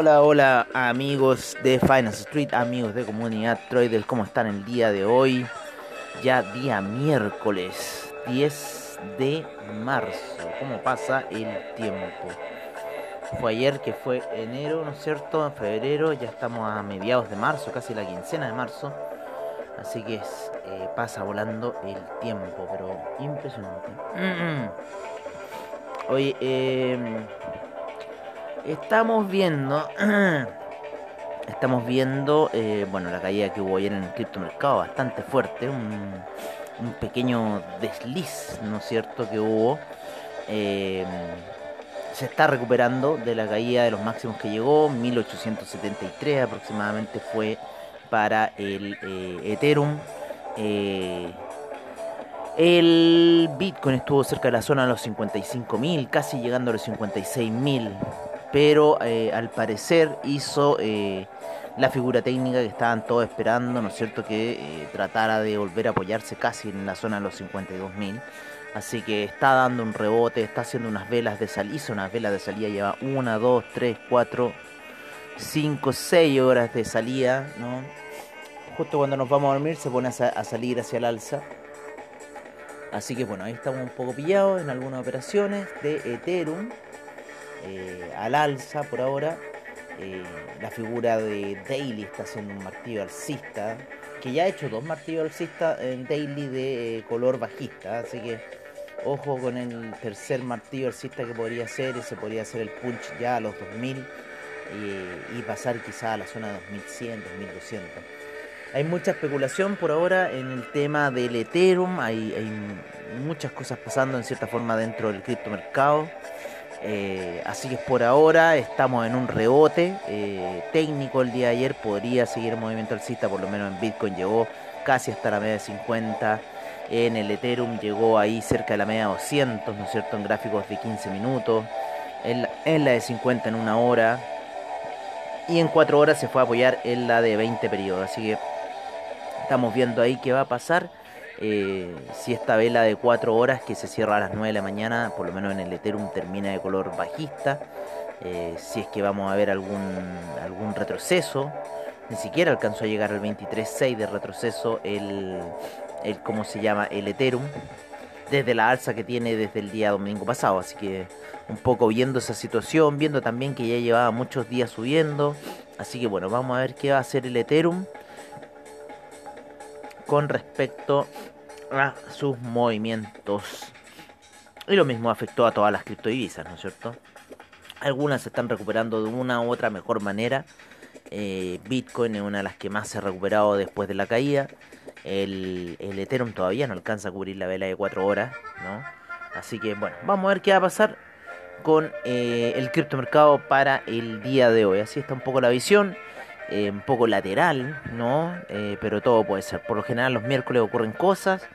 Hola, hola, amigos de Finance Street, amigos de Comunidad Trader, ¿cómo están el día de hoy? Ya día miércoles 10 de marzo, ¿cómo pasa el tiempo? Fue ayer que fue enero, ¿no es cierto? En febrero, ya estamos a mediados de marzo, casi la quincena de marzo. Así que es, eh, pasa volando el tiempo, pero impresionante. Oye, eh, Estamos viendo, estamos viendo, eh, bueno, la caída que hubo ayer en el criptomercado bastante fuerte, un, pequeño desliz, ¿no es cierto?, que hubo. Eh, se está recuperando de la caída de los máximos que llegó, 1873 aproximadamente fue para el eh, Ethereum. el Bitcoin estuvo cerca de la zona de los 55.000, casi llegando a los 56.000 pero eh, al parecer hizo eh, la figura técnica que estaban todos esperando, ¿no es cierto? Que eh, tratara de volver a apoyarse casi en la zona de los 52.000. Así que está dando un rebote, está haciendo unas velas de salida, hizo unas velas de salida, lleva una, dos, tres, cuatro, cinco, seis horas de salida, ¿no? Justo cuando nos vamos a dormir se pone a salir hacia el alza. Así que bueno, ahí estamos un poco pillados en algunas operaciones de Ethereum. Eh, al alza por ahora. Eh, la figura de Daily está haciendo un martillo alcista, que ya ha hecho dos martillos alcistas en Daily de eh, color bajista, así que ojo con el tercer martillo alcista que podría ser, ese podría ser el punch ya a los 2000 y pasar quizá a la zona de 2100, 2200. Hay mucha especulación por ahora en el tema del Ethereum, hay, muchas cosas pasando en cierta forma dentro del criptomercado. Eh, así que por ahora estamos en un rebote eh, técnico el día de ayer. Podría seguir el movimiento alcista, por lo menos en Bitcoin llegó casi hasta la media de 50. En el Ethereum llegó ahí cerca de la media de 200, ¿no es cierto? En gráficos de 15 minutos. En la, en la de 50 en una hora. Y en 4 horas se fue a apoyar en la de 20 periodos. Así que estamos viendo ahí qué va a pasar. Eh, si esta vela de 4 horas que se cierra a las 9 de la mañana, por lo menos en el Ethereum termina de color bajista, eh, si es que vamos a ver algún, algún retroceso, ni siquiera alcanzó a llegar al 23.6 de retroceso el, el, ¿cómo se llama? El Ethereum, desde la alza que tiene desde el día domingo pasado, así que un poco viendo esa situación, viendo también que ya llevaba muchos días subiendo, así que bueno, vamos a ver qué va a hacer el Ethereum con respecto a sus movimientos. Y lo mismo afectó a todas las criptodivisas, ¿no es cierto? Algunas se están recuperando de una u otra mejor manera. Eh, Bitcoin es una de las que más se ha recuperado después de la caída. El, Ethereum todavía no alcanza a cubrir la vela de 4 horas, ¿no? Así que bueno, vamos a ver qué va a pasar con eh, el criptomercado para el día de hoy. Así está un poco la visión. Eh, un poco lateral, ¿no? Eh, pero todo puede ser. Por lo general los miércoles ocurren cosas,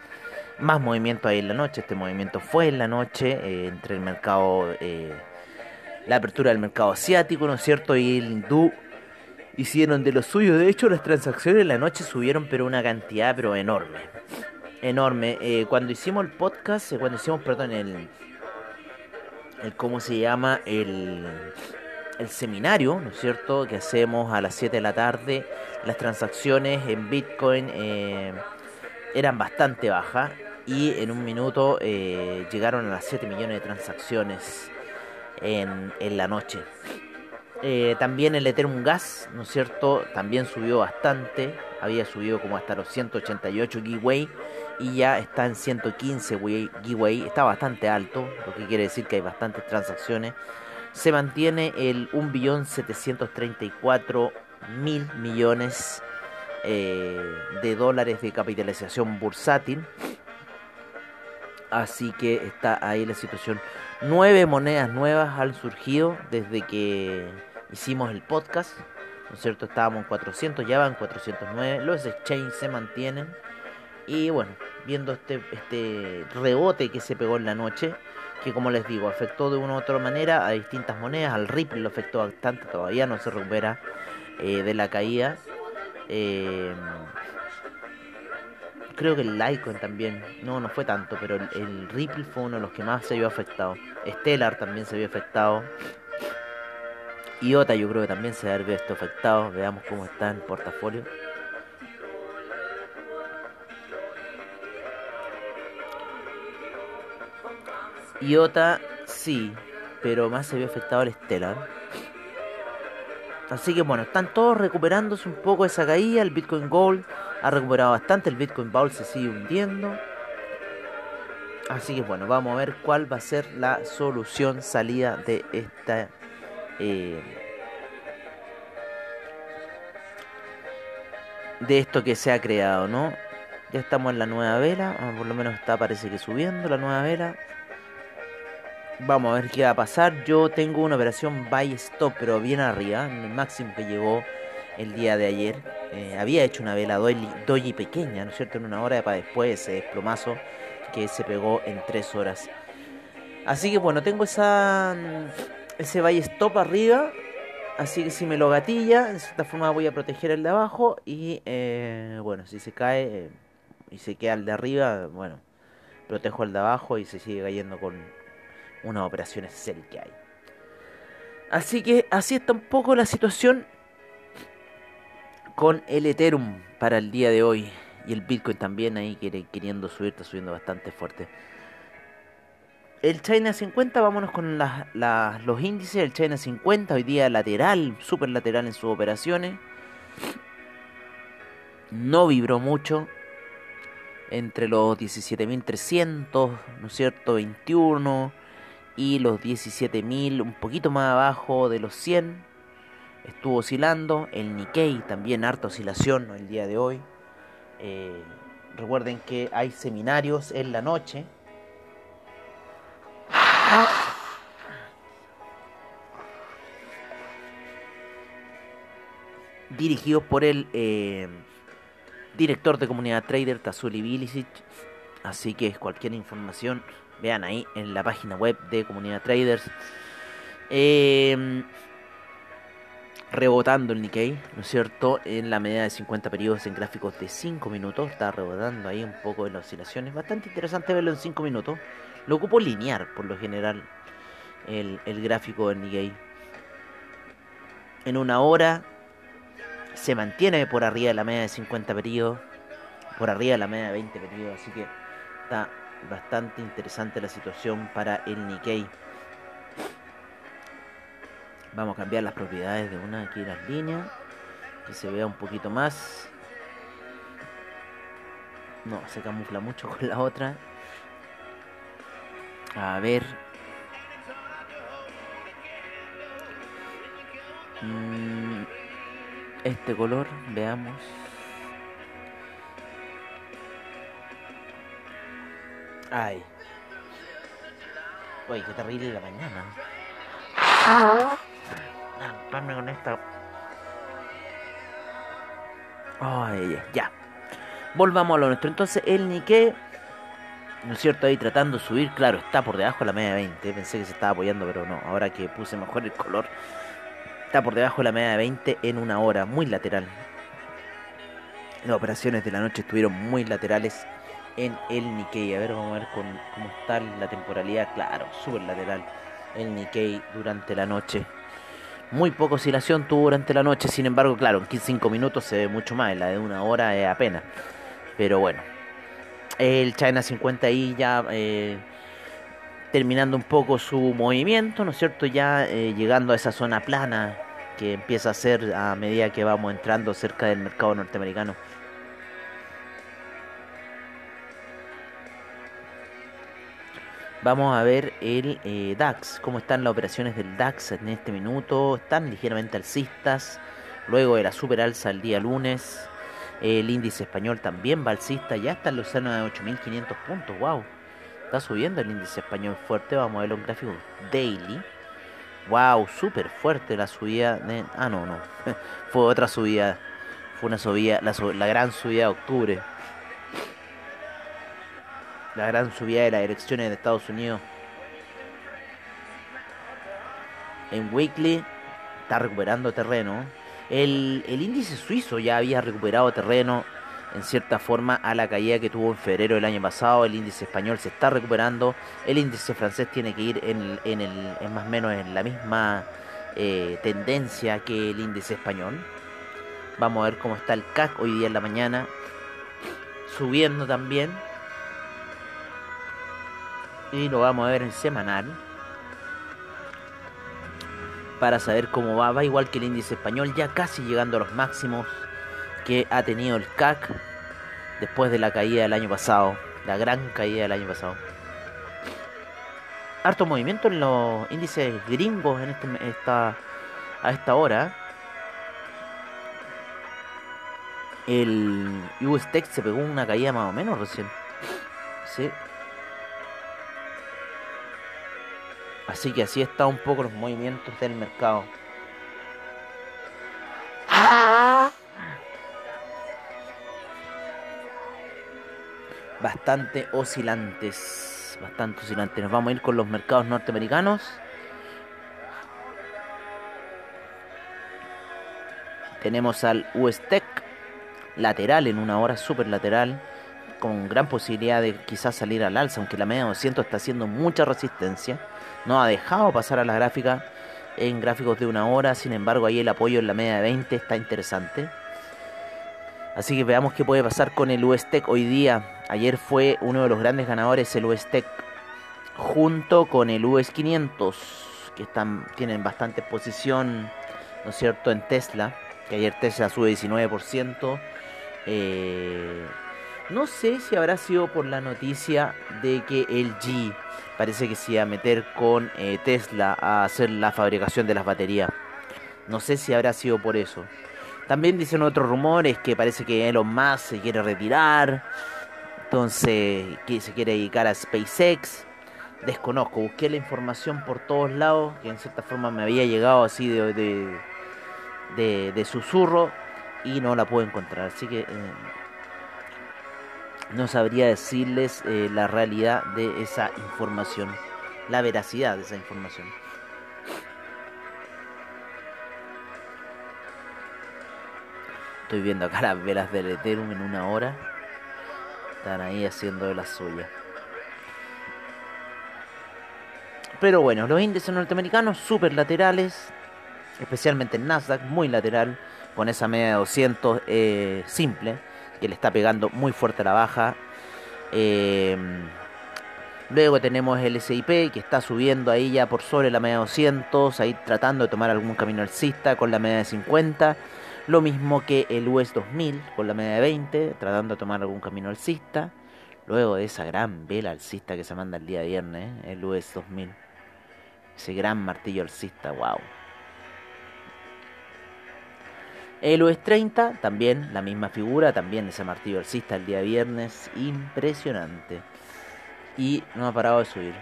más movimiento ahí en la noche. Este movimiento fue en la noche eh, entre el mercado, la apertura del mercado asiático, ¿no es cierto? Y el hindú hicieron de lo suyo. De hecho, las transacciones en la noche subieron, pero una cantidad, pero enorme. Enorme. cuando hicimos el podcast, cuando hicimos, perdón, el, el ¿cómo se llama? El el seminario, ¿no es cierto?, que hacemos a las 7 de la tarde, las transacciones en Bitcoin eh, eran bastante bajas y en un minuto eh, llegaron a las 7 millones de transacciones en, en la noche. Eh, también el Ethereum Gas, ¿no es cierto? También subió bastante. Había subido como hasta los 188 giveaway y ya está en 115 giveaway. Está bastante alto, lo que quiere decir que hay bastantes transacciones. Se mantiene el 1.734.000 millones eh, de dólares de capitalización bursátil. Así que está ahí la situación. Nueve monedas nuevas han surgido desde que hicimos el podcast. ¿No es cierto? Estábamos en 400, ya van 409. Los exchanges se mantienen. Y bueno, viendo este, este rebote que se pegó en la noche, que como les digo, afectó de una u otra manera a distintas monedas. Al Ripple lo afectó bastante, todavía no se recupera eh, de la caída. Eh, creo que el Litecoin también, no, no fue tanto, pero el, Ripple fue uno de los que más se vio afectado. Stellar también se vio afectado. IOTA yo creo que también se debe visto afectado. Veamos cómo está en portafolio. IOTA sí, pero más se vio afectado el Stellar. Así que bueno, están todos recuperándose un poco esa caída. El Bitcoin Gold ha recuperado bastante. El Bitcoin Bowl se sigue hundiendo. Así que bueno, vamos a ver cuál va a ser la solución salida de esta. Eh, de esto que se ha creado, ¿no? Ya estamos en la nueva vela, ah, por lo menos está parece que subiendo la nueva vela. Vamos a ver qué va a pasar. Yo tengo una operación buy stop, pero bien arriba, el máximo que llegó el día de ayer. Eh, había hecho una vela doji, pequeña, ¿no es cierto? En una hora para después ese desplomazo que se pegó en tres horas. Así que bueno, tengo esa ese buy stop arriba. Así que si me lo gatilla, de cierta forma voy a proteger el de abajo. Y eh, bueno, si se cae eh, y se queda el de arriba, bueno, protejo el de abajo y se sigue cayendo con, unas operaciones serias que hay. Así que así está un poco la situación con el Ethereum para el día de hoy. Y el Bitcoin también ahí queriendo subir, está subiendo bastante fuerte. El China 50, vámonos con los índices. El China 50 hoy día lateral, super lateral en sus operaciones. No vibró mucho. Entre los 17.300, ¿no es cierto? 21 y los 17.000 un poquito más abajo de los 100 estuvo oscilando. El Nikkei también harta oscilación el día de hoy. Eh, recuerden que hay seminarios en la noche. Dirigidos por el eh, director de comunidad trader Tazuli Bilicic. Así que cualquier información Vean ahí en la página web de Comunidad Traders. Em, rebotando el Nikkei, ¿no es cierto? En la media de 50 periodos en gráficos de 5 minutos. Está rebotando ahí un poco en las oscilaciones. Bastante interesante verlo en 5 minutos. Lo ocupo linear por lo general el, el gráfico del Nikkei. En una hora se mantiene por arriba de la media de 50 periodos. Por arriba de la media de 20 periodos. Así que está bastante interesante la situación para el Nikkei. Vamos a cambiar las propiedades de una aquí las líneas. Que se vea un poquito más. No, se camufla mucho con la otra. A ver. Mm, este color, veamos. Ay. Uy, qué terrible la mañana. Ah, con esta. Ay, ya. Volvamos a lo nuestro. Entonces, el Nikkei, ¿no es cierto? Ahí tratando de subir. Claro, está por debajo de la media de 20. Pensé que se estaba apoyando, pero no. Ahora que puse mejor el color, está por debajo de la media de 20 en una hora. Muy lateral. Las operaciones de la noche estuvieron muy laterales en el Nikkei. A ver, vamos a ver cómo está la temporalidad. Claro, súper lateral el Nikkei durante la noche. Muy poca oscilación tuvo durante la noche, sin embargo, claro, en 5 minutos se ve mucho más, en la de una hora es apenas. Pero bueno, el China 50 ahí ya eh, terminando un poco su movimiento, ¿no es cierto? Ya eh, llegando a esa zona plana que empieza a ser a medida que vamos entrando cerca del mercado norteamericano. Vamos a ver el eh, DAX, cómo están las operaciones del DAX en este minuto. Están ligeramente alcistas, luego de la super alza el día lunes. El índice español también va alcista, ya está en los de 8.500 puntos, wow. Está subiendo el índice español fuerte, vamos a verlo en gráfico daily. Wow, súper fuerte la subida de... Ah, no, no. Fue otra subida. Fue una subida, la, la gran subida de octubre la gran subida de las elecciones de Estados Unidos. En Weekly está recuperando terreno. El, índice suizo ya había recuperado terreno en cierta forma a la caída que tuvo en febrero del año pasado. El índice español se está recuperando. El índice francés tiene que ir en, en, el, en más o menos en la misma eh, tendencia que el índice español. Vamos a ver cómo está el CAC hoy día en la mañana. Subiendo también y lo vamos a ver en semanal para saber cómo va. Va igual que el índice español, ya casi llegando a los máximos que ha tenido el CAC después de la caída del año pasado, la gran caída del año pasado. Harto movimiento en los índices gringos en este, esta, a esta hora. El US Tech se pegó una caída más o menos recién. Sí, Así que así está un poco los movimientos del mercado. Bastante oscilantes. Bastante oscilantes. Nos vamos a ir con los mercados norteamericanos. Tenemos al US Tech lateral en una hora, super lateral, con gran posibilidad de quizás salir al alza, aunque la media 200 está haciendo mucha resistencia no ha dejado pasar a la gráfica en gráficos de una hora, sin embargo ahí el apoyo en la media de 20 está interesante. Así que veamos qué puede pasar con el USTEC hoy día. Ayer fue uno de los grandes ganadores el USTEC junto con el US 500 que están, tienen bastante posición, ¿no es cierto?, en Tesla, que ayer Tesla sube 19%. Eh, no sé si habrá sido por la noticia de que el G parece que se iba a meter con eh, Tesla a hacer la fabricación de las baterías. No sé si habrá sido por eso. También dicen otros rumores que parece que Elon Musk se quiere retirar. Entonces, que se quiere dedicar a SpaceX. Desconozco, busqué la información por todos lados, que en cierta forma me había llegado así de, de, de, susurro y no la puedo encontrar. Así que eh, no sabría decirles eh, la realidad de esa información, la veracidad de esa información. Estoy viendo acá las velas del Ethereum en una hora. Están ahí haciendo de la suya. Pero bueno, los índices norteamericanos super laterales, especialmente el Nasdaq, muy lateral, con esa media de 200 eh, simple que le está pegando muy fuerte a la baja. Eh, luego tenemos el SIP que está subiendo ahí ya por sobre la media de 200, ahí tratando de tomar algún camino alcista con la media de 50. Lo mismo que el US 2000 con la media de 20, tratando de tomar algún camino alcista. Luego de esa gran vela alcista que se manda el día viernes, el US 2000. Ese gran martillo alcista, wow. El US 30, también la misma figura, también ese martillo alcista el día viernes, impresionante. Y no ha parado de subir.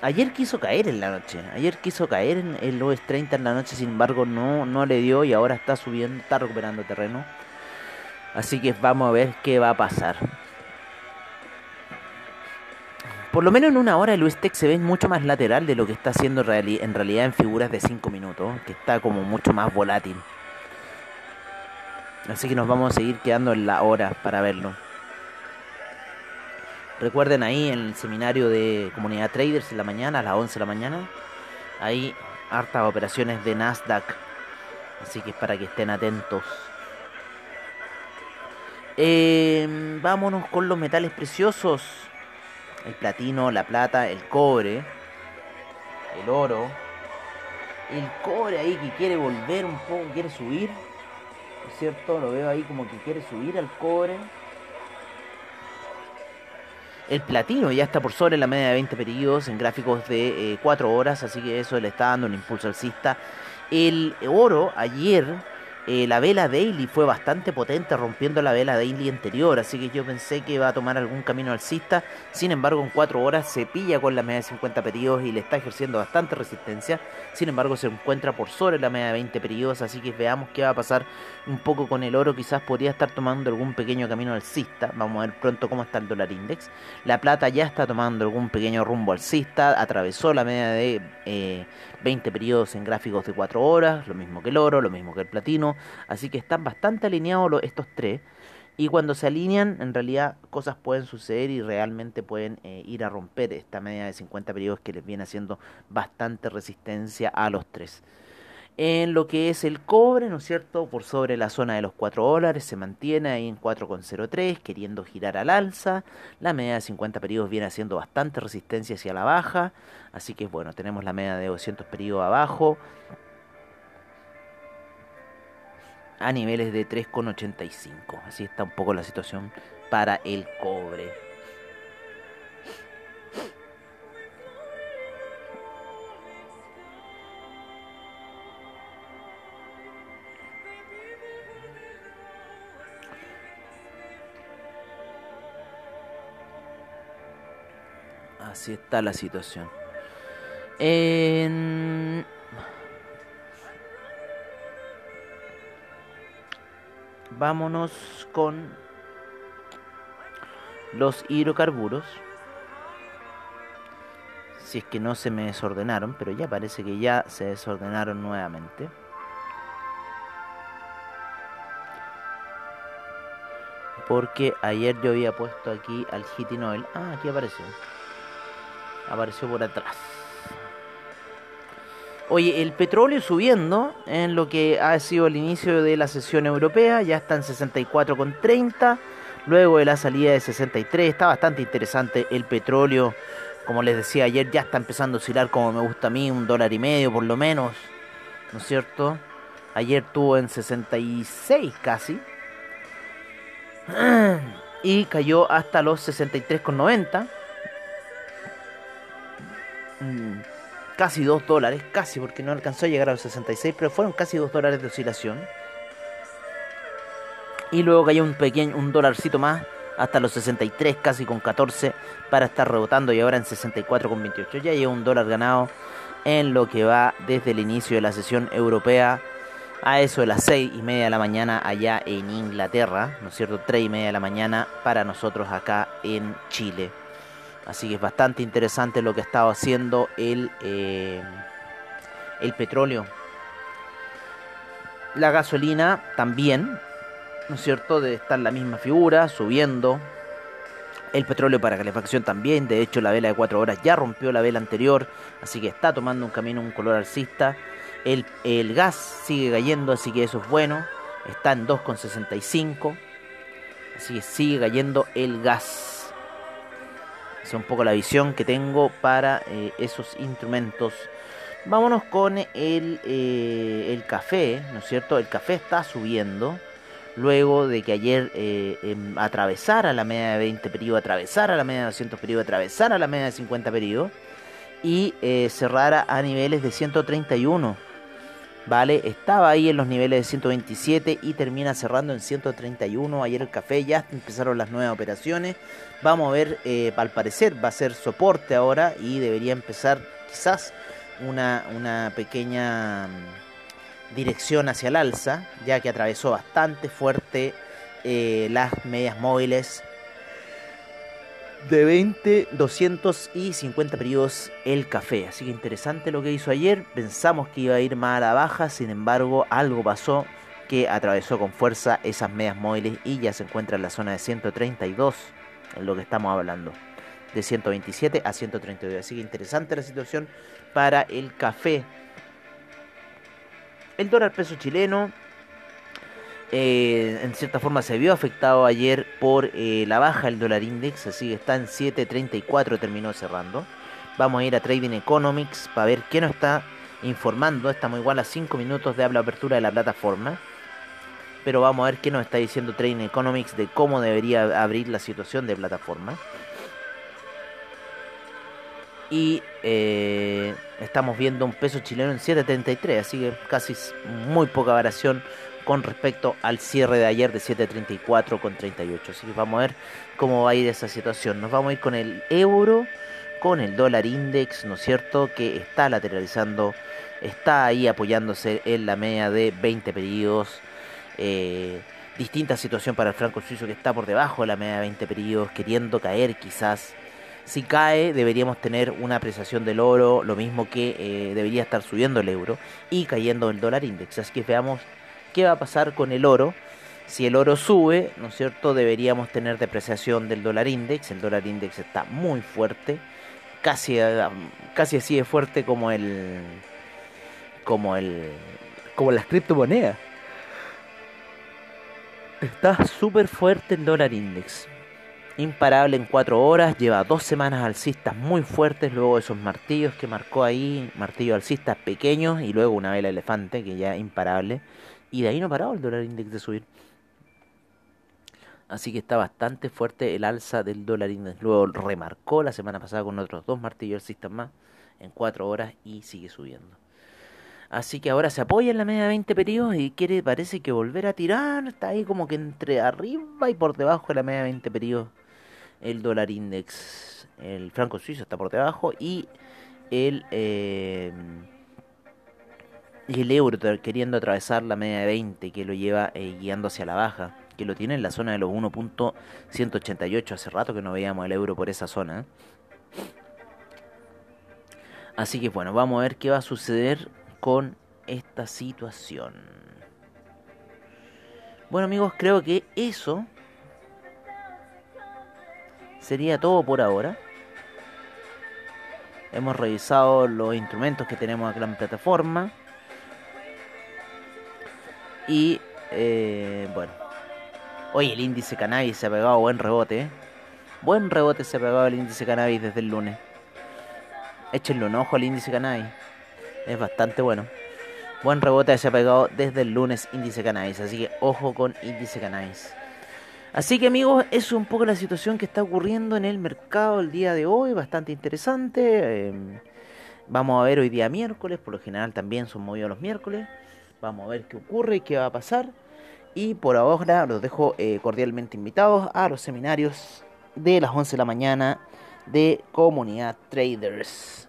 Ayer quiso caer en la noche, ayer quiso caer en el US 30 en la noche, sin embargo no, no le dio y ahora está subiendo, está recuperando terreno. Así que vamos a ver qué va a pasar. Por lo menos en una hora el USTEC se ve mucho más lateral de lo que está haciendo en realidad en figuras de 5 minutos, que está como mucho más volátil. Así que nos vamos a seguir quedando en la hora para verlo. Recuerden ahí en el seminario de comunidad traders en la mañana, a las 11 de la mañana, hay hartas operaciones de Nasdaq. Así que es para que estén atentos. Eh, vámonos con los metales preciosos el platino, la plata, el cobre, el oro, el cobre ahí que quiere volver un poco, quiere subir. ¿Es cierto? Lo veo ahí como que quiere subir al cobre. El platino ya está por sobre la media de 20 periodos en gráficos de 4 eh, horas, así que eso le está dando un impulso alcista. El oro ayer eh, la vela daily fue bastante potente rompiendo la vela daily anterior, así que yo pensé que iba a tomar algún camino alcista, sin embargo en 4 horas se pilla con la media de 50 periodos y le está ejerciendo bastante resistencia, sin embargo se encuentra por sobre la media de 20 periodos, así que veamos qué va a pasar un poco con el oro, quizás podría estar tomando algún pequeño camino alcista, vamos a ver pronto cómo está el dólar index, la plata ya está tomando algún pequeño rumbo alcista, atravesó la media de 20 eh, periodos en gráficos de 4 horas, lo mismo que el oro, lo mismo que el platino, Así que están bastante alineados estos tres. Y cuando se alinean, en realidad cosas pueden suceder y realmente pueden eh, ir a romper esta media de 50 periodos que les viene haciendo bastante resistencia a los tres. En lo que es el cobre, ¿no es cierto? Por sobre la zona de los 4 dólares se mantiene ahí en 4,03, queriendo girar al alza. La media de 50 periodos viene haciendo bastante resistencia hacia la baja. Así que bueno, tenemos la media de 200 periodos abajo a niveles de 3,85. Así está un poco la situación para el cobre. Así está la situación. Vámonos con los hidrocarburos. Si es que no se me desordenaron, pero ya parece que ya se desordenaron nuevamente. Porque ayer yo había puesto aquí al heating oil. Ah, aquí apareció. Apareció por atrás. Oye, el petróleo subiendo en lo que ha sido el inicio de la sesión europea, ya está en 64,30, luego de la salida de 63, está bastante interesante el petróleo, como les decía ayer, ya está empezando a oscilar como me gusta a mí, un dólar y medio por lo menos, ¿no es cierto? Ayer tuvo en 66 casi, y cayó hasta los 63,90 casi 2 dólares, casi porque no alcanzó a llegar a los 66, pero fueron casi 2 dólares de oscilación. Y luego cayó un pequeño, un dólarcito más hasta los 63, casi con 14, para estar rebotando y ahora en 64 con 28. Ya lleva un dólar ganado en lo que va desde el inicio de la sesión europea a eso de las 6 y media de la mañana allá en Inglaterra, ¿no es cierto? 3 y media de la mañana para nosotros acá en Chile. Así que es bastante interesante lo que ha estado haciendo el, eh, el petróleo. La gasolina también, ¿no es cierto? Debe estar la misma figura, subiendo. El petróleo para calefacción también. De hecho, la vela de 4 horas ya rompió la vela anterior. Así que está tomando un camino, un color alcista. El, el gas sigue cayendo, así que eso es bueno. Está en 2,65. Así que sigue cayendo el gas es un poco la visión que tengo para eh, esos instrumentos. Vámonos con el, eh, el café, ¿no es cierto? El café está subiendo. Luego de que ayer eh, em, atravesara la media de 20 periodos, atravesara la media de 200 periodos, atravesara la media de 50 periodos y cerrara a niveles de 131. ¿Vale? Estaba ahí en los niveles de 127 y termina cerrando en 131. Ayer el café ya empezaron las nuevas operaciones. Vamos a ver, eh, al parecer va a ser soporte ahora y debería empezar quizás una, una pequeña mm, dirección hacia el alza, ya que atravesó bastante fuerte eh, las medias móviles de 20, 200 y 50 periodos el café. Así que interesante lo que hizo ayer. Pensamos que iba a ir más a la baja, sin embargo algo pasó que atravesó con fuerza esas medias móviles y ya se encuentra en la zona de 132, en lo que estamos hablando. De 127 a 132. Así que interesante la situación para el café. El dólar peso chileno eh, en cierta forma se vio afectado ayer por eh, la baja del dólar index, así que está en 7.34, terminó cerrando. Vamos a ir a Trading Economics para ver qué nos está informando. Estamos igual a 5 minutos de habla apertura de la plataforma. Pero vamos a ver qué nos está diciendo Trading Economics de cómo debería abrir la situación de plataforma. Y eh, estamos viendo un peso chileno en 7.33, así que casi muy poca variación con respecto al cierre de ayer de 7.34 con 38. Así que vamos a ver cómo va a ir esa situación. Nos vamos a ir con el euro, con el dólar index, ¿no es cierto? Que está lateralizando, está ahí apoyándose en la media de 20 periodos. Eh, distinta situación para el franco suizo que está por debajo de la media de 20 periodos, queriendo caer quizás. Si cae, deberíamos tener una apreciación del oro, lo mismo que eh, debería estar subiendo el euro y cayendo el dólar index. Así que veamos qué va a pasar con el oro. Si el oro sube, ¿no es cierto? Deberíamos tener depreciación del dólar index. El dólar index está muy fuerte, casi, casi así de fuerte como el, como el, como las criptomonedas. Está súper fuerte el dólar index. Imparable en cuatro horas, lleva dos semanas alcistas muy fuertes, luego esos martillos que marcó ahí, martillos alcistas pequeños y luego una vela elefante que ya imparable. Y de ahí no ha parado el dólar index de subir. Así que está bastante fuerte el alza del dólar index. Luego remarcó la semana pasada con otros dos martillos alcistas más en cuatro horas y sigue subiendo. Así que ahora se apoya en la media de 20 periodos y quiere, parece que volver a tirar. Está ahí como que entre arriba y por debajo de la media de 20 periodos. El dólar index, el franco suizo está por debajo y el, eh, y el euro queriendo atravesar la media de 20 que lo lleva eh, guiando hacia la baja. Que lo tiene en la zona de los 1.188. Hace rato que no veíamos el euro por esa zona. ¿eh? Así que bueno, vamos a ver qué va a suceder con esta situación. Bueno amigos, creo que eso sería todo por ahora. Hemos revisado los instrumentos que tenemos acá en la plataforma. Y eh, bueno. Hoy el índice cannabis se ha pegado buen rebote. ¿eh? Buen rebote se ha pegado el índice cannabis desde el lunes. Échenle un ojo al índice cannabis es bastante bueno. Buen rebote se ha pegado desde el lunes índice cannabis, así que ojo con índice cannabis. Así que amigos, eso es un poco la situación que está ocurriendo en el mercado el día de hoy, bastante interesante. Em, vamos a ver hoy día miércoles, por lo general también son movidos los miércoles. Vamos a ver qué ocurre y qué va a pasar. Y por ahora los dejo eh, cordialmente invitados a los seminarios de las 11 de la mañana de Comunidad Traders.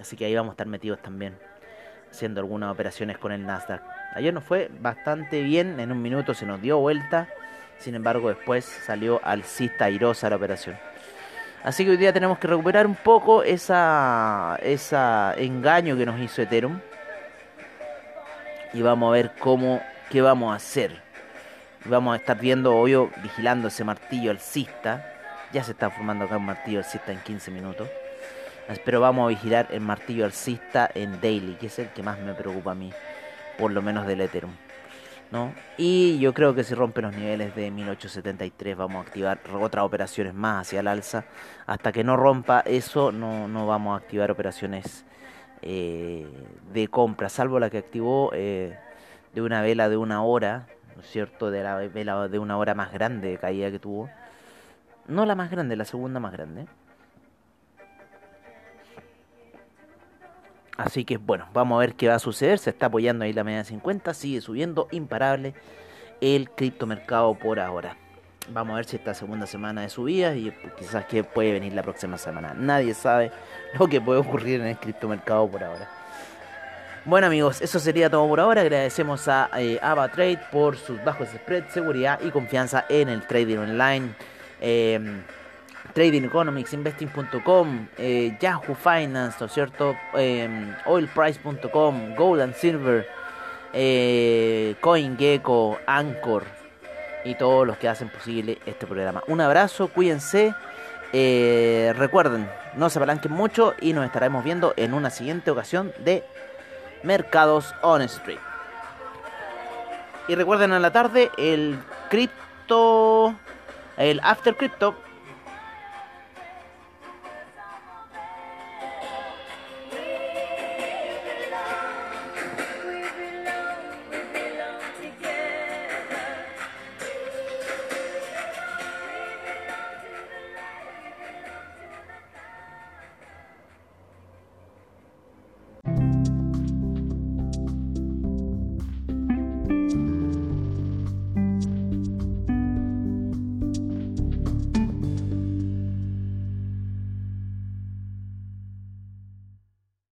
Así que ahí vamos a estar metidos también, haciendo algunas operaciones con el Nasdaq. Ayer nos fue bastante bien, en un minuto se nos dio vuelta, sin embargo después salió alcista airosa la operación. Así que hoy día tenemos que recuperar un poco esa, esa engaño que nos hizo Ethereum. Y vamos a ver cómo, qué vamos a hacer. Vamos a estar viendo, obvio, vigilando ese martillo alcista. Ya se está formando acá un martillo alcista en 15 minutos. Pero vamos a vigilar el martillo alcista en daily, que es el que más me preocupa a mí, por lo menos del Ethereum. ¿no? Y yo creo que si rompe los niveles de 1873 vamos a activar otras operaciones más hacia el alza. Hasta que no rompa eso no, no vamos a activar operaciones eh, de compra, salvo la que activó eh, de una vela de una hora, ¿no es cierto? De la vela de una hora más grande de caída que tuvo. No la más grande, la segunda más grande. Así que bueno, vamos a ver qué va a suceder. Se está apoyando ahí la media de 50, sigue subiendo imparable el criptomercado por ahora. Vamos a ver si esta segunda semana de subida y quizás que puede venir la próxima semana. Nadie sabe lo que puede ocurrir en el criptomercado por ahora. Bueno amigos, eso sería todo por ahora. Agradecemos a eh, AvaTrade por sus bajos spreads, seguridad y confianza en el trading online. Eh, Trading Economics, Investing.com, Yahoo Finance, ¿no es cierto? Eh, oilprice.com, Gold and Silver, eh, CoinGecko, Anchor y todos los que hacen posible este programa. Un abrazo, cuídense. Eh, recuerden, no se apalanquen mucho y nos estaremos viendo en una siguiente ocasión de Mercados on Street. Y recuerden a la tarde el cripto, el After Crypto